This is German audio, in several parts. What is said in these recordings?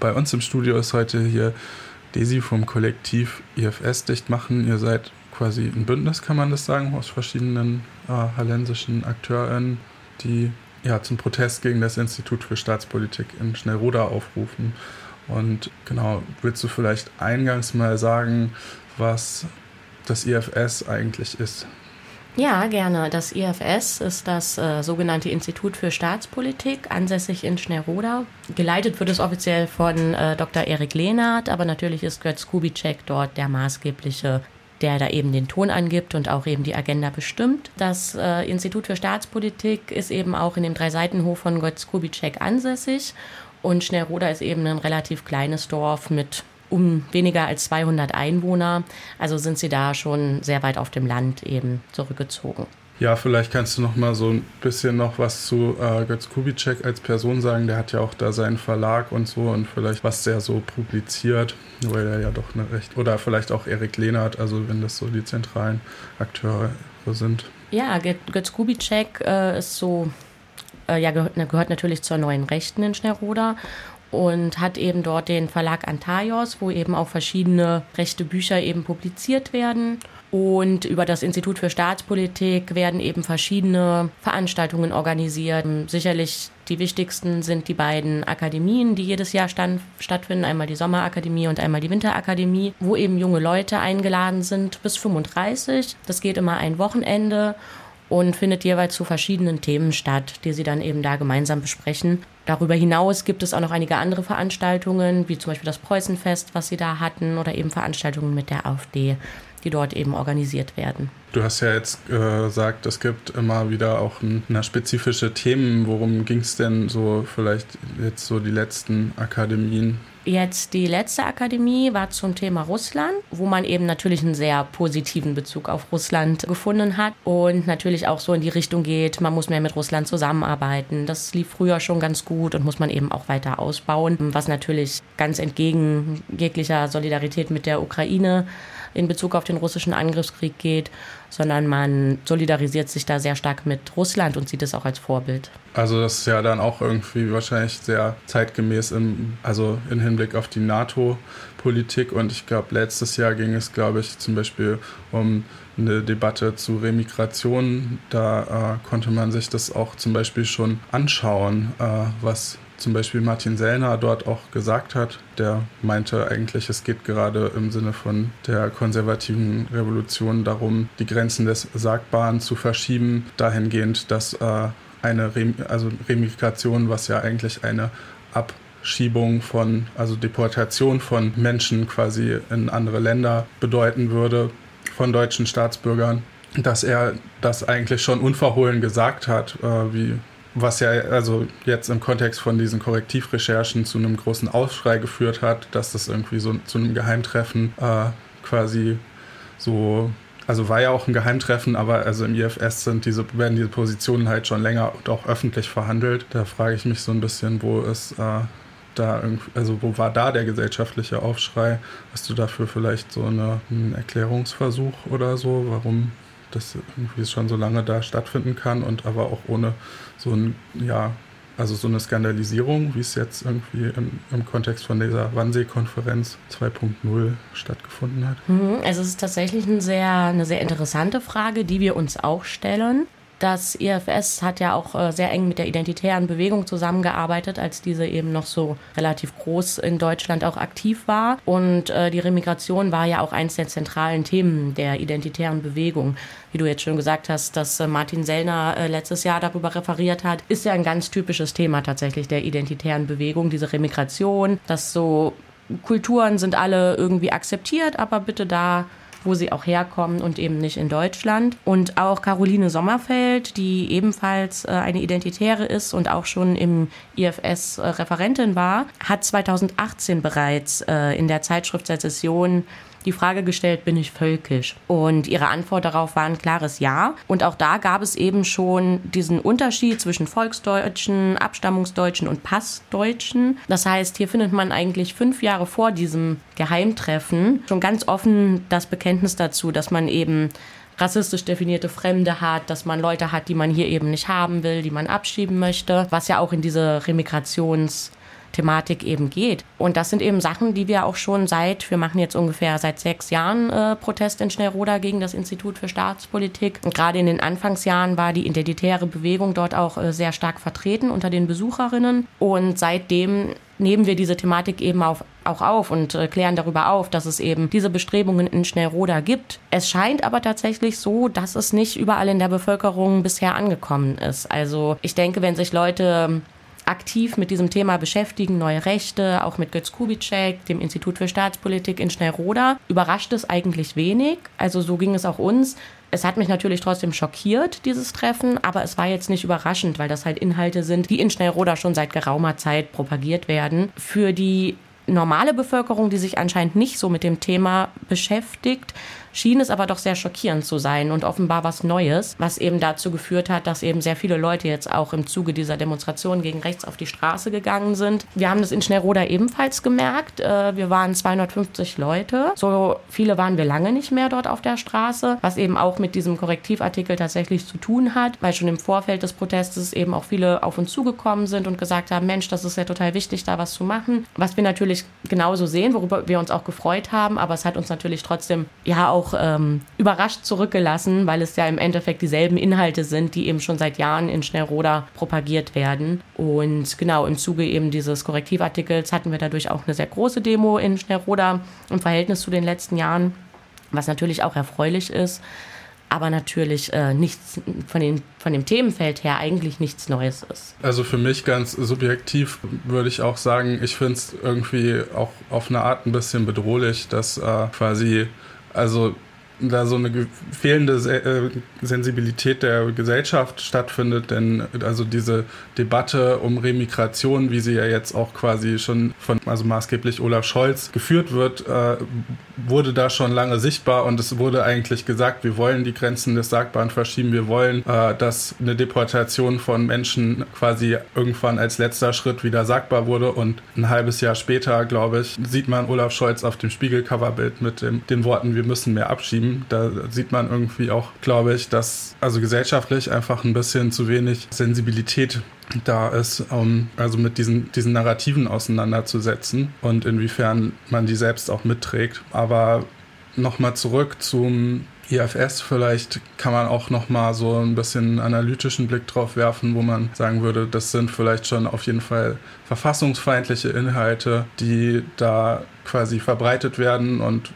Bei uns im Studio ist heute hier Desi vom Kollektiv IFS dicht machen. Ihr seid quasi ein Bündnis, kann man das sagen, aus verschiedenen äh, hallensischen AkteurInnen, die ja zum Protest gegen das Institut für Staatspolitik in Schnellroda aufrufen. Und genau, willst du vielleicht eingangs mal sagen, was das IFS eigentlich ist? Ja, gerne. Das IFS ist das äh, sogenannte Institut für Staatspolitik, ansässig in Schnellroda. Geleitet wird es offiziell von äh, Dr. Erik Lehnert, aber natürlich ist Götz Kubitschek dort der maßgebliche der da eben den Ton angibt und auch eben die Agenda bestimmt. Das äh, Institut für Staatspolitik ist eben auch in dem Dreiseitenhof von Götz Kubitschek ansässig und Schnellroda ist eben ein relativ kleines Dorf mit um weniger als 200 Einwohner. Also sind sie da schon sehr weit auf dem Land eben zurückgezogen. Ja, vielleicht kannst du noch mal so ein bisschen noch was zu äh, Götz Kubitschek als Person sagen. Der hat ja auch da seinen Verlag und so und vielleicht was der so publiziert, weil er ja doch eine recht oder vielleicht auch Erik Lehnert, also wenn das so die zentralen Akteure sind. Ja, Götz Kubitschek äh, ist so äh, ja, gehört, gehört, natürlich zur neuen Rechten in Schnellroda und hat eben dort den Verlag Antaios, wo eben auch verschiedene rechte Bücher eben publiziert werden. Und über das Institut für Staatspolitik werden eben verschiedene Veranstaltungen organisiert. Sicherlich die wichtigsten sind die beiden Akademien, die jedes Jahr stand, stattfinden. Einmal die Sommerakademie und einmal die Winterakademie, wo eben junge Leute eingeladen sind bis 35. Das geht immer ein Wochenende und findet jeweils zu verschiedenen Themen statt, die sie dann eben da gemeinsam besprechen. Darüber hinaus gibt es auch noch einige andere Veranstaltungen, wie zum Beispiel das Preußenfest, was sie da hatten, oder eben Veranstaltungen mit der AfD, die dort eben organisiert werden. Du hast ja jetzt äh, gesagt, es gibt immer wieder auch ein, na, spezifische Themen. Worum ging es denn so vielleicht jetzt so die letzten Akademien? Jetzt die letzte Akademie war zum Thema Russland, wo man eben natürlich einen sehr positiven Bezug auf Russland gefunden hat und natürlich auch so in die Richtung geht, man muss mehr mit Russland zusammenarbeiten. Das lief früher schon ganz gut und muss man eben auch weiter ausbauen, was natürlich ganz entgegen jeglicher Solidarität mit der Ukraine in Bezug auf den russischen Angriffskrieg geht, sondern man solidarisiert sich da sehr stark mit Russland und sieht es auch als Vorbild. Also das ist ja dann auch irgendwie wahrscheinlich sehr zeitgemäß im, also im Hinblick auf die NATO-Politik und ich glaube letztes Jahr ging es, glaube ich, zum Beispiel um eine Debatte zu Remigration. Da äh, konnte man sich das auch zum Beispiel schon anschauen, äh, was zum Beispiel Martin Sellner dort auch gesagt hat. Der meinte eigentlich, es geht gerade im Sinne von der konservativen Revolution darum, die Grenzen des Sagbaren zu verschieben, dahingehend, dass äh, eine Rem also Remigration, was ja eigentlich eine Abschiebung von, also Deportation von Menschen quasi in andere Länder bedeuten würde, von deutschen Staatsbürgern, dass er das eigentlich schon unverhohlen gesagt hat, äh, wie was ja also jetzt im Kontext von diesen Korrektivrecherchen zu einem großen Aufschrei geführt hat, dass das irgendwie so zu einem Geheimtreffen äh, quasi so, also war ja auch ein Geheimtreffen, aber also im IFS sind diese, werden diese Positionen halt schon länger und auch öffentlich verhandelt. Da frage ich mich so ein bisschen, wo ist äh, da also wo war da der gesellschaftliche Aufschrei? Hast du dafür vielleicht so eine, einen Erklärungsversuch oder so, warum das irgendwie schon so lange da stattfinden kann und aber auch ohne so ein, ja, also so eine Skandalisierung, wie es jetzt irgendwie im, im Kontext von dieser Wannsee-Konferenz 2.0 stattgefunden hat? Mhm, also es ist tatsächlich eine sehr, eine sehr interessante Frage, die wir uns auch stellen. Das IFS hat ja auch äh, sehr eng mit der identitären Bewegung zusammengearbeitet, als diese eben noch so relativ groß in Deutschland auch aktiv war. Und äh, die Remigration war ja auch eines der zentralen Themen der identitären Bewegung. Wie du jetzt schon gesagt hast, dass äh, Martin Sellner letztes Jahr darüber referiert hat, ist ja ein ganz typisches Thema tatsächlich der identitären Bewegung, diese Remigration, dass so Kulturen sind alle irgendwie akzeptiert, aber bitte da wo sie auch herkommen und eben nicht in Deutschland. Und auch Caroline Sommerfeld, die ebenfalls äh, eine Identitäre ist und auch schon im IFS äh, Referentin war, hat 2018 bereits äh, in der Zeitschrift Sezession die Frage gestellt, bin ich völkisch? Und ihre Antwort darauf war ein klares Ja. Und auch da gab es eben schon diesen Unterschied zwischen Volksdeutschen, Abstammungsdeutschen und Passdeutschen. Das heißt, hier findet man eigentlich fünf Jahre vor diesem Geheimtreffen schon ganz offen das Bekenntnis dazu, dass man eben rassistisch definierte Fremde hat, dass man Leute hat, die man hier eben nicht haben will, die man abschieben möchte, was ja auch in diese Remigrations- Thematik eben geht. Und das sind eben Sachen, die wir auch schon seit, wir machen jetzt ungefähr seit sechs Jahren äh, Protest in Schnellroda gegen das Institut für Staatspolitik. Und gerade in den Anfangsjahren war die identitäre Bewegung dort auch äh, sehr stark vertreten unter den Besucherinnen. Und seitdem nehmen wir diese Thematik eben auf, auch auf und äh, klären darüber auf, dass es eben diese Bestrebungen in Schnellroda gibt. Es scheint aber tatsächlich so, dass es nicht überall in der Bevölkerung bisher angekommen ist. Also ich denke, wenn sich Leute aktiv mit diesem Thema beschäftigen, neue Rechte, auch mit Götz Kubitschek, dem Institut für Staatspolitik in Schnellroda, überrascht es eigentlich wenig. Also so ging es auch uns. Es hat mich natürlich trotzdem schockiert, dieses Treffen, aber es war jetzt nicht überraschend, weil das halt Inhalte sind, die in Schnellroda schon seit geraumer Zeit propagiert werden. Für die normale Bevölkerung, die sich anscheinend nicht so mit dem Thema beschäftigt, schien es aber doch sehr schockierend zu sein und offenbar was Neues, was eben dazu geführt hat, dass eben sehr viele Leute jetzt auch im Zuge dieser Demonstration gegen rechts auf die Straße gegangen sind. Wir haben das in Schnellroda ebenfalls gemerkt. Äh, wir waren 250 Leute. So viele waren wir lange nicht mehr dort auf der Straße, was eben auch mit diesem Korrektivartikel tatsächlich zu tun hat, weil schon im Vorfeld des Protestes eben auch viele auf uns zugekommen sind und gesagt haben, Mensch, das ist ja total wichtig, da was zu machen. Was wir natürlich genauso sehen, worüber wir uns auch gefreut haben, aber es hat uns natürlich trotzdem ja auch auch ähm, überrascht zurückgelassen, weil es ja im Endeffekt dieselben Inhalte sind, die eben schon seit Jahren in Schnellroda propagiert werden. Und genau im Zuge eben dieses Korrektivartikels hatten wir dadurch auch eine sehr große Demo in Schnellroda im Verhältnis zu den letzten Jahren, was natürlich auch erfreulich ist aber natürlich äh, nichts von, den, von dem Themenfeld her eigentlich nichts Neues ist. Also für mich ganz subjektiv würde ich auch sagen, ich finde es irgendwie auch auf eine Art ein bisschen bedrohlich, dass äh, quasi also da so eine fehlende äh, Sensibilität der Gesellschaft stattfindet, denn also diese Debatte um Remigration, wie sie ja jetzt auch quasi schon von, also maßgeblich Olaf Scholz geführt wird, äh, wurde da schon lange sichtbar und es wurde eigentlich gesagt, wir wollen die Grenzen des Sagbaren verschieben, wir wollen, äh, dass eine Deportation von Menschen quasi irgendwann als letzter Schritt wieder sagbar wurde und ein halbes Jahr später, glaube ich, sieht man Olaf Scholz auf dem Spiegelcoverbild mit dem, den Worten, wir müssen mehr abschieben. Da sieht man irgendwie auch, glaube ich, dass also gesellschaftlich einfach ein bisschen zu wenig Sensibilität da ist, um also mit diesen, diesen Narrativen auseinanderzusetzen und inwiefern man die selbst auch mitträgt. Aber nochmal zurück zum IFS, vielleicht kann man auch nochmal so ein bisschen analytischen Blick drauf werfen, wo man sagen würde, das sind vielleicht schon auf jeden Fall verfassungsfeindliche Inhalte, die da quasi verbreitet werden und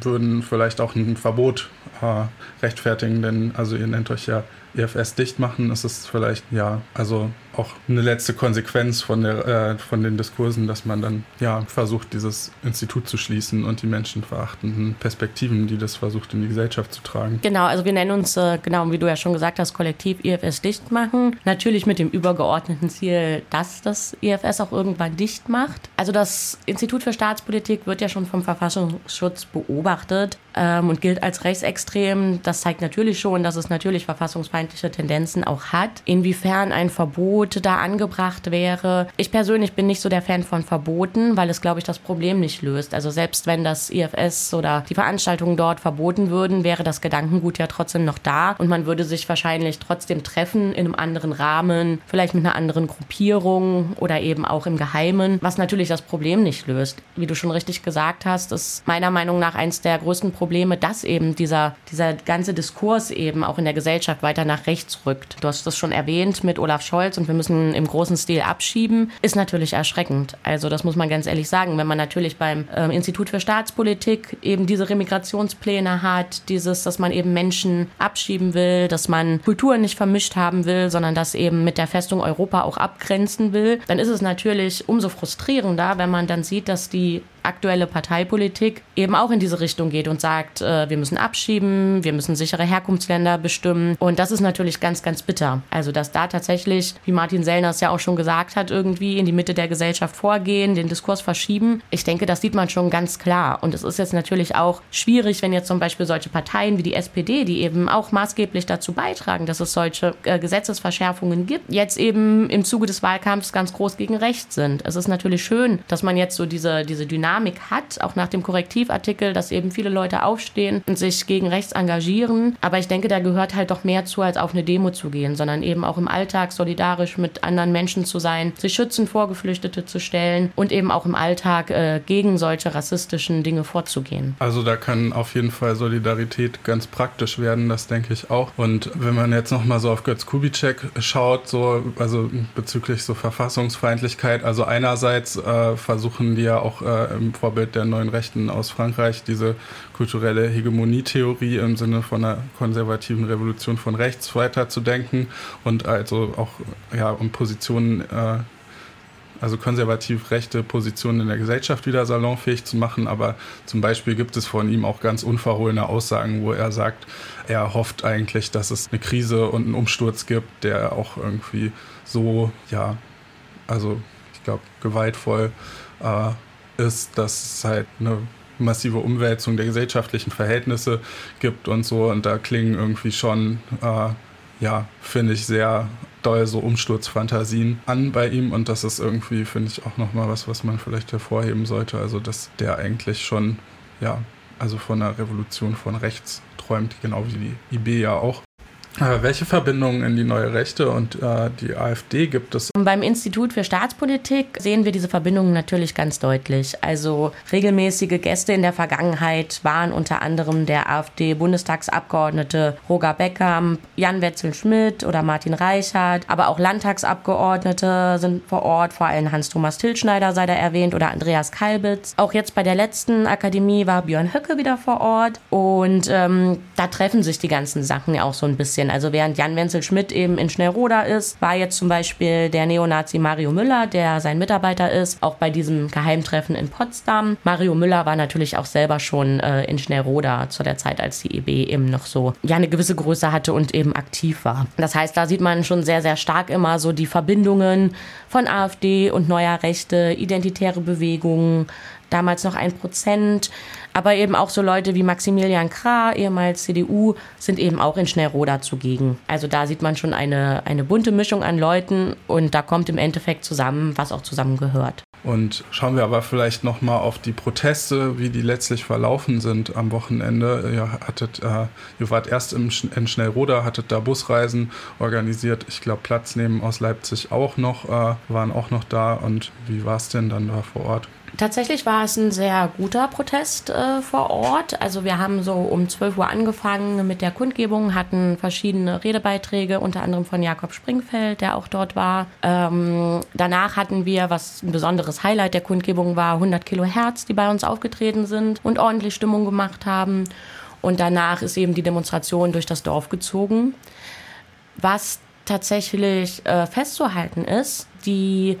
würden vielleicht auch ein Verbot äh, rechtfertigen, denn also ihr nennt euch ja EFS dicht machen, ist vielleicht, ja, also auch eine letzte Konsequenz von, der, äh, von den Diskursen, dass man dann ja versucht, dieses Institut zu schließen und die menschenverachtenden Perspektiven, die das versucht, in die Gesellschaft zu tragen. Genau, also wir nennen uns, äh, genau wie du ja schon gesagt hast, Kollektiv IFS dicht machen. Natürlich mit dem übergeordneten Ziel, dass das IFS auch irgendwann dicht macht. Also das Institut für Staatspolitik wird ja schon vom Verfassungsschutz beobachtet ähm, und gilt als rechtsextrem. Das zeigt natürlich schon, dass es natürlich verfassungsfeindliche Tendenzen auch hat. Inwiefern ein Verbot da angebracht wäre. Ich persönlich bin nicht so der Fan von Verboten, weil es, glaube ich, das Problem nicht löst. Also selbst wenn das IFS oder die Veranstaltungen dort verboten würden, wäre das Gedankengut ja trotzdem noch da und man würde sich wahrscheinlich trotzdem treffen in einem anderen Rahmen, vielleicht mit einer anderen Gruppierung oder eben auch im Geheimen, was natürlich das Problem nicht löst. Wie du schon richtig gesagt hast, ist meiner Meinung nach eines der größten Probleme, dass eben dieser, dieser ganze Diskurs eben auch in der Gesellschaft weiter nach rechts rückt. Du hast das schon erwähnt mit Olaf Scholz und wir müssen im großen Stil abschieben, ist natürlich erschreckend. Also das muss man ganz ehrlich sagen. Wenn man natürlich beim äh, Institut für Staatspolitik eben diese Remigrationspläne hat, dieses, dass man eben Menschen abschieben will, dass man Kulturen nicht vermischt haben will, sondern das eben mit der Festung Europa auch abgrenzen will, dann ist es natürlich umso frustrierender, wenn man dann sieht, dass die aktuelle Parteipolitik eben auch in diese Richtung geht und sagt, äh, wir müssen abschieben, wir müssen sichere Herkunftsländer bestimmen. Und das ist natürlich ganz, ganz bitter. Also, dass da tatsächlich, wie Martin Sellner es ja auch schon gesagt hat, irgendwie in die Mitte der Gesellschaft vorgehen, den Diskurs verschieben. Ich denke, das sieht man schon ganz klar. Und es ist jetzt natürlich auch schwierig, wenn jetzt zum Beispiel solche Parteien wie die SPD, die eben auch maßgeblich dazu beitragen, dass es solche äh, Gesetzesverschärfungen gibt, jetzt eben im Zuge des Wahlkampfs ganz groß gegen rechts sind. Es ist natürlich schön, dass man jetzt so diese, diese Dynamik Dynamik hat, auch nach dem Korrektivartikel, dass eben viele Leute aufstehen und sich gegen rechts engagieren. Aber ich denke, da gehört halt doch mehr zu, als auf eine Demo zu gehen, sondern eben auch im Alltag solidarisch mit anderen Menschen zu sein, sich schützend vor Geflüchtete zu stellen und eben auch im Alltag äh, gegen solche rassistischen Dinge vorzugehen. Also da kann auf jeden Fall Solidarität ganz praktisch werden, das denke ich auch. Und wenn man jetzt nochmal so auf Götz Kubitschek schaut, so, also bezüglich so Verfassungsfeindlichkeit, also einerseits äh, versuchen die ja auch äh, im Vorbild der neuen Rechten aus Frankreich diese kulturelle Hegemonietheorie im Sinne von einer konservativen Revolution von rechts weiterzudenken und also auch ja um Positionen äh, also konservativ rechte Positionen in der Gesellschaft wieder salonfähig zu machen. Aber zum Beispiel gibt es von ihm auch ganz unverhohlene Aussagen, wo er sagt, er hofft eigentlich, dass es eine Krise und einen Umsturz gibt, der auch irgendwie so, ja, also ich glaube, gewaltvoll äh, ist, dass es halt eine massive Umwälzung der gesellschaftlichen Verhältnisse gibt und so. Und da klingen irgendwie schon, äh, ja, finde ich, sehr doll so Umsturzfantasien an bei ihm. Und das ist irgendwie, finde ich, auch nochmal was, was man vielleicht hervorheben sollte. Also, dass der eigentlich schon, ja, also von einer Revolution von rechts träumt, genau wie die IB ja auch. Welche Verbindungen in die neue Rechte und äh, die AfD gibt es? Beim Institut für Staatspolitik sehen wir diese Verbindungen natürlich ganz deutlich. Also regelmäßige Gäste in der Vergangenheit waren unter anderem der AfD-Bundestagsabgeordnete Roger Beckham, Jan Wetzel-Schmidt oder Martin Reichert, aber auch Landtagsabgeordnete sind vor Ort, vor allem Hans-Thomas Tilschneider sei da erwähnt oder Andreas Kalbitz. Auch jetzt bei der letzten Akademie war Björn Höcke wieder vor Ort und ähm, da treffen sich die ganzen Sachen ja auch so ein bisschen sein. Also während Jan Wenzel Schmidt eben in Schnellroda ist, war jetzt zum Beispiel der Neonazi Mario Müller, der sein Mitarbeiter ist, auch bei diesem Geheimtreffen in Potsdam. Mario Müller war natürlich auch selber schon äh, in Schnellroda zu der Zeit, als die EB eben noch so ja eine gewisse Größe hatte und eben aktiv war. Das heißt, da sieht man schon sehr, sehr stark immer so die Verbindungen von AfD und neuer Rechte, identitäre Bewegungen, damals noch ein Prozent. Aber eben auch so Leute wie Maximilian Krah, ehemals CDU, sind eben auch in Schnellroda zugegen. Also da sieht man schon eine, eine bunte Mischung an Leuten und da kommt im Endeffekt zusammen, was auch zusammengehört. Und schauen wir aber vielleicht nochmal auf die Proteste, wie die letztlich verlaufen sind am Wochenende. Ihr, hattet, äh, ihr wart erst im, in Schnellroda, hattet da Busreisen organisiert. Ich glaube, Platz nehmen aus Leipzig auch noch, äh, waren auch noch da. Und wie war es denn dann da vor Ort? Tatsächlich war es ein sehr guter Protest äh, vor Ort. Also wir haben so um 12 Uhr angefangen mit der Kundgebung, hatten verschiedene Redebeiträge, unter anderem von Jakob Springfeld, der auch dort war. Ähm, danach hatten wir, was ein besonderes Highlight der Kundgebung war, 100 Kilohertz, die bei uns aufgetreten sind und ordentlich Stimmung gemacht haben. Und danach ist eben die Demonstration durch das Dorf gezogen. Was tatsächlich äh, festzuhalten ist, die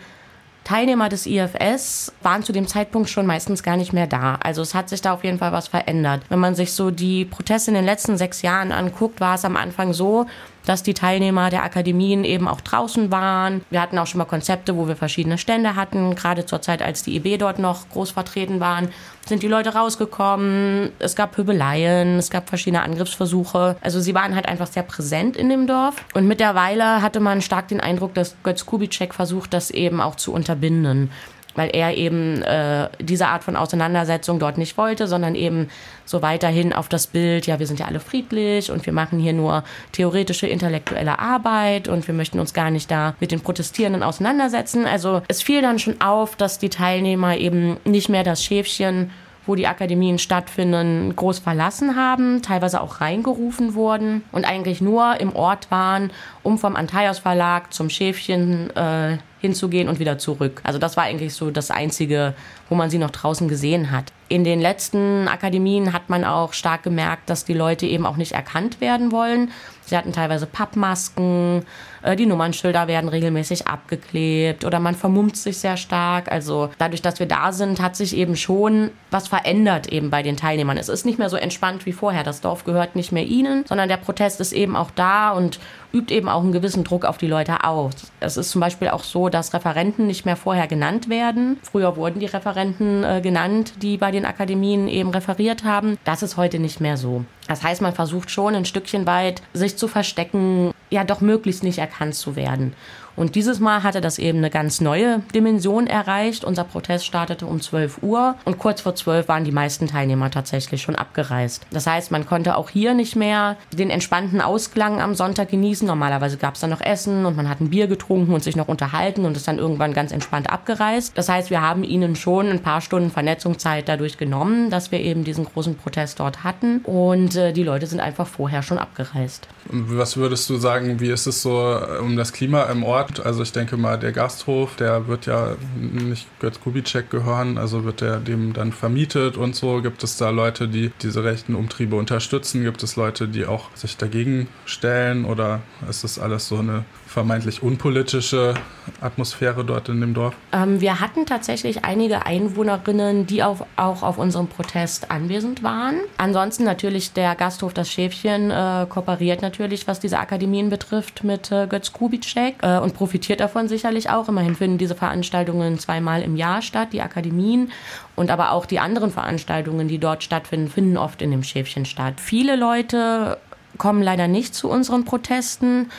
Teilnehmer des IFS waren zu dem Zeitpunkt schon meistens gar nicht mehr da. Also es hat sich da auf jeden Fall was verändert. Wenn man sich so die Proteste in den letzten sechs Jahren anguckt, war es am Anfang so, dass die Teilnehmer der Akademien eben auch draußen waren. Wir hatten auch schon mal Konzepte, wo wir verschiedene Stände hatten. Gerade zur Zeit, als die IB dort noch groß vertreten waren, sind die Leute rausgekommen. Es gab Pöbeleien, es gab verschiedene Angriffsversuche. Also sie waren halt einfach sehr präsent in dem Dorf. Und mittlerweile hatte man stark den Eindruck, dass Götz Kubitschek versucht, das eben auch zu unterbinden weil er eben äh, diese Art von Auseinandersetzung dort nicht wollte, sondern eben so weiterhin auf das Bild, ja, wir sind ja alle friedlich und wir machen hier nur theoretische intellektuelle Arbeit und wir möchten uns gar nicht da mit den Protestierenden auseinandersetzen. Also es fiel dann schon auf, dass die Teilnehmer eben nicht mehr das Schäfchen wo die Akademien stattfinden, groß verlassen haben, teilweise auch reingerufen wurden und eigentlich nur im Ort waren, um vom Antaios Verlag zum Schäfchen äh, hinzugehen und wieder zurück. Also das war eigentlich so das Einzige, wo man sie noch draußen gesehen hat. In den letzten Akademien hat man auch stark gemerkt, dass die Leute eben auch nicht erkannt werden wollen. Sie hatten teilweise Pappmasken, äh, die Nummernschilder werden regelmäßig abgeklebt oder man vermummt sich sehr stark. Also dadurch, dass wir da sind, hat sich eben schon was verändert eben bei den Teilnehmern. Es ist nicht mehr so entspannt wie vorher. Das Dorf gehört nicht mehr ihnen, sondern der Protest ist eben auch da und übt eben auch einen gewissen Druck auf die Leute aus. Es ist zum Beispiel auch so, dass Referenten nicht mehr vorher genannt werden. Früher wurden die Referenten äh, genannt, die bei den Akademien eben referiert haben. Das ist heute nicht mehr so. Das heißt, man versucht schon ein Stückchen weit, sich zu verstecken, ja doch möglichst nicht erkannt zu werden. Und dieses Mal hatte das eben eine ganz neue Dimension erreicht. Unser Protest startete um 12 Uhr und kurz vor 12 waren die meisten Teilnehmer tatsächlich schon abgereist. Das heißt, man konnte auch hier nicht mehr den entspannten Ausklang am Sonntag genießen. Normalerweise gab es dann noch Essen und man hat ein Bier getrunken und sich noch unterhalten und ist dann irgendwann ganz entspannt abgereist. Das heißt, wir haben ihnen schon ein paar Stunden Vernetzungszeit dadurch genommen, dass wir eben diesen großen Protest dort hatten und äh, die Leute sind einfach vorher schon abgereist. Was würdest du sagen, wie ist es so äh, um das Klima im Ort? Also ich denke mal, der Gasthof, der wird ja nicht Götz Kubitschek gehören, also wird der dem dann vermietet und so. Gibt es da Leute, die diese rechten Umtriebe unterstützen? Gibt es Leute, die auch sich dagegen stellen oder ist das alles so eine vermeintlich unpolitische Atmosphäre dort in dem Dorf? Ähm, wir hatten tatsächlich einige Einwohnerinnen, die auf, auch auf unserem Protest anwesend waren. Ansonsten natürlich der Gasthof Das Schäfchen äh, kooperiert natürlich, was diese Akademien betrifft, mit äh, Götz Kubitschek äh, und profitiert davon sicherlich auch. Immerhin finden diese Veranstaltungen zweimal im Jahr statt, die Akademien. Und aber auch die anderen Veranstaltungen, die dort stattfinden, finden oft in dem Schäfchen statt. Viele Leute kommen leider nicht zu unseren Protesten.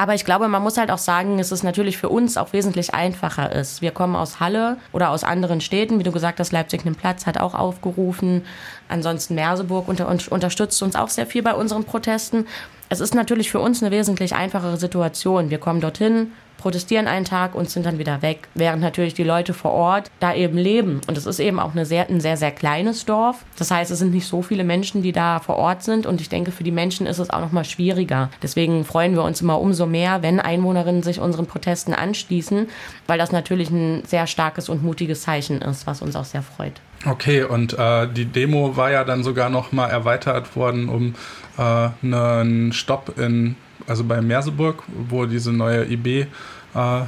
Aber ich glaube, man muss halt auch sagen, dass es natürlich für uns auch wesentlich einfacher ist. Wir kommen aus Halle oder aus anderen Städten. Wie du gesagt hast, Leipzig nimmt Platz, hat auch aufgerufen. Ansonsten Merseburg unter, unterstützt uns auch sehr viel bei unseren Protesten. Es ist natürlich für uns eine wesentlich einfachere Situation. Wir kommen dorthin, protestieren einen Tag und sind dann wieder weg. Während natürlich die Leute vor Ort da eben leben. Und es ist eben auch eine sehr, ein sehr, sehr kleines Dorf. Das heißt, es sind nicht so viele Menschen, die da vor Ort sind. Und ich denke, für die Menschen ist es auch noch mal schwieriger. Deswegen freuen wir uns immer umso mehr, wenn Einwohnerinnen sich unseren Protesten anschließen, weil das natürlich ein sehr starkes und mutiges Zeichen ist, was uns auch sehr freut. Okay, und äh, die Demo war ja dann sogar noch mal erweitert worden um äh, einen Stopp in also bei Merseburg, wo diese neue IB äh,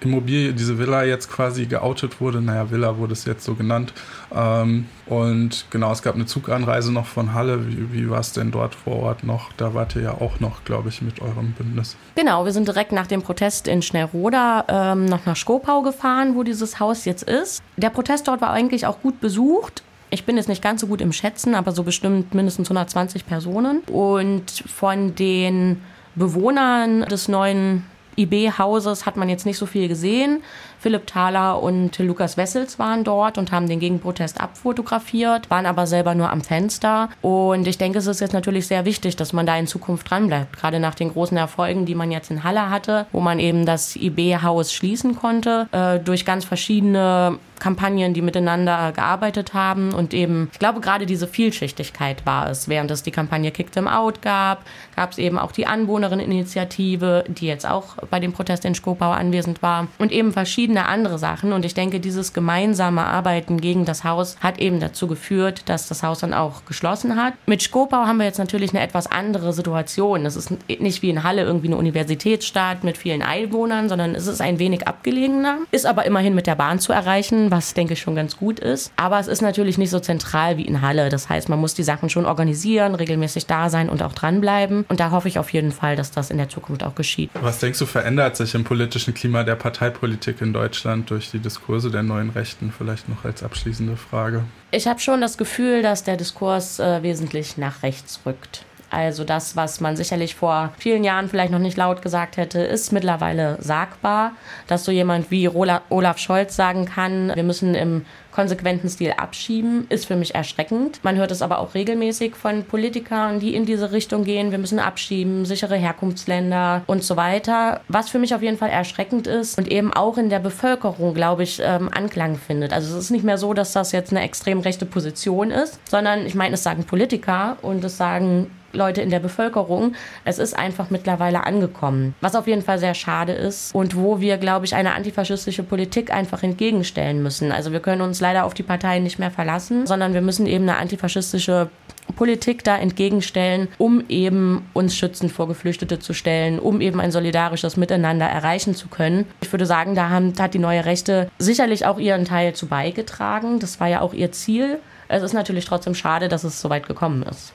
Immobilie, diese Villa jetzt quasi geoutet wurde. Naja, Villa wurde es jetzt so genannt. Ähm, und genau, es gab eine Zuganreise noch von Halle. Wie, wie war es denn dort vor Ort noch? Da wart ihr ja auch noch, glaube ich, mit eurem Bündnis. Genau, wir sind direkt nach dem Protest in Schnellroda ähm, noch nach Skopau gefahren, wo dieses Haus jetzt ist. Der Protest dort war eigentlich auch gut besucht. Ich bin jetzt nicht ganz so gut im Schätzen, aber so bestimmt mindestens 120 Personen. Und von den Bewohnern des neuen IB-Hauses hat man jetzt nicht so viel gesehen. Philipp Thaler und Lukas Wessels waren dort und haben den Gegenprotest abfotografiert, waren aber selber nur am Fenster. Und ich denke, es ist jetzt natürlich sehr wichtig, dass man da in Zukunft dranbleibt. Gerade nach den großen Erfolgen, die man jetzt in Halle hatte, wo man eben das IB-Haus schließen konnte, äh, durch ganz verschiedene Kampagnen, die miteinander gearbeitet haben und eben, ich glaube, gerade diese Vielschichtigkeit war es. Während es die Kampagne Kick Them Out gab, gab es eben auch die Anwohnerinitiative, die jetzt auch bei dem Protest in Skopau anwesend war und eben verschiedene andere Sachen. Und ich denke, dieses gemeinsame Arbeiten gegen das Haus hat eben dazu geführt, dass das Haus dann auch geschlossen hat. Mit Skopau haben wir jetzt natürlich eine etwas andere Situation. Es ist nicht wie in Halle irgendwie eine Universitätsstadt mit vielen Einwohnern, sondern es ist ein wenig abgelegener, ist aber immerhin mit der Bahn zu erreichen, was denke ich schon ganz gut ist. Aber es ist natürlich nicht so zentral wie in Halle. Das heißt, man muss die Sachen schon organisieren, regelmäßig da sein und auch dranbleiben. Und da hoffe ich auf jeden Fall, dass das in der Zukunft auch geschieht. Was denkst du, verändert sich im politischen Klima der Parteipolitik in Deutschland durch die Diskurse der neuen Rechten? Vielleicht noch als abschließende Frage. Ich habe schon das Gefühl, dass der Diskurs äh, wesentlich nach rechts rückt. Also das, was man sicherlich vor vielen Jahren vielleicht noch nicht laut gesagt hätte, ist mittlerweile sagbar, dass so jemand wie Olaf Scholz sagen kann, wir müssen im konsequenten Stil abschieben, ist für mich erschreckend. Man hört es aber auch regelmäßig von Politikern, die in diese Richtung gehen. Wir müssen abschieben, sichere Herkunftsländer und so weiter. Was für mich auf jeden Fall erschreckend ist und eben auch in der Bevölkerung, glaube ich, ähm, Anklang findet. Also es ist nicht mehr so, dass das jetzt eine extrem rechte Position ist, sondern ich meine, es sagen Politiker und es sagen Leute in der Bevölkerung. Es ist einfach mittlerweile angekommen. Was auf jeden Fall sehr schade ist und wo wir, glaube ich, eine antifaschistische Politik einfach entgegenstellen müssen. Also wir können uns leider auf die Parteien nicht mehr verlassen, sondern wir müssen eben eine antifaschistische Politik da entgegenstellen, um eben uns schützend vor Geflüchtete zu stellen, um eben ein solidarisches Miteinander erreichen zu können. Ich würde sagen, da hat die neue Rechte sicherlich auch ihren Teil zu beigetragen. Das war ja auch ihr Ziel. Es ist natürlich trotzdem schade, dass es so weit gekommen ist.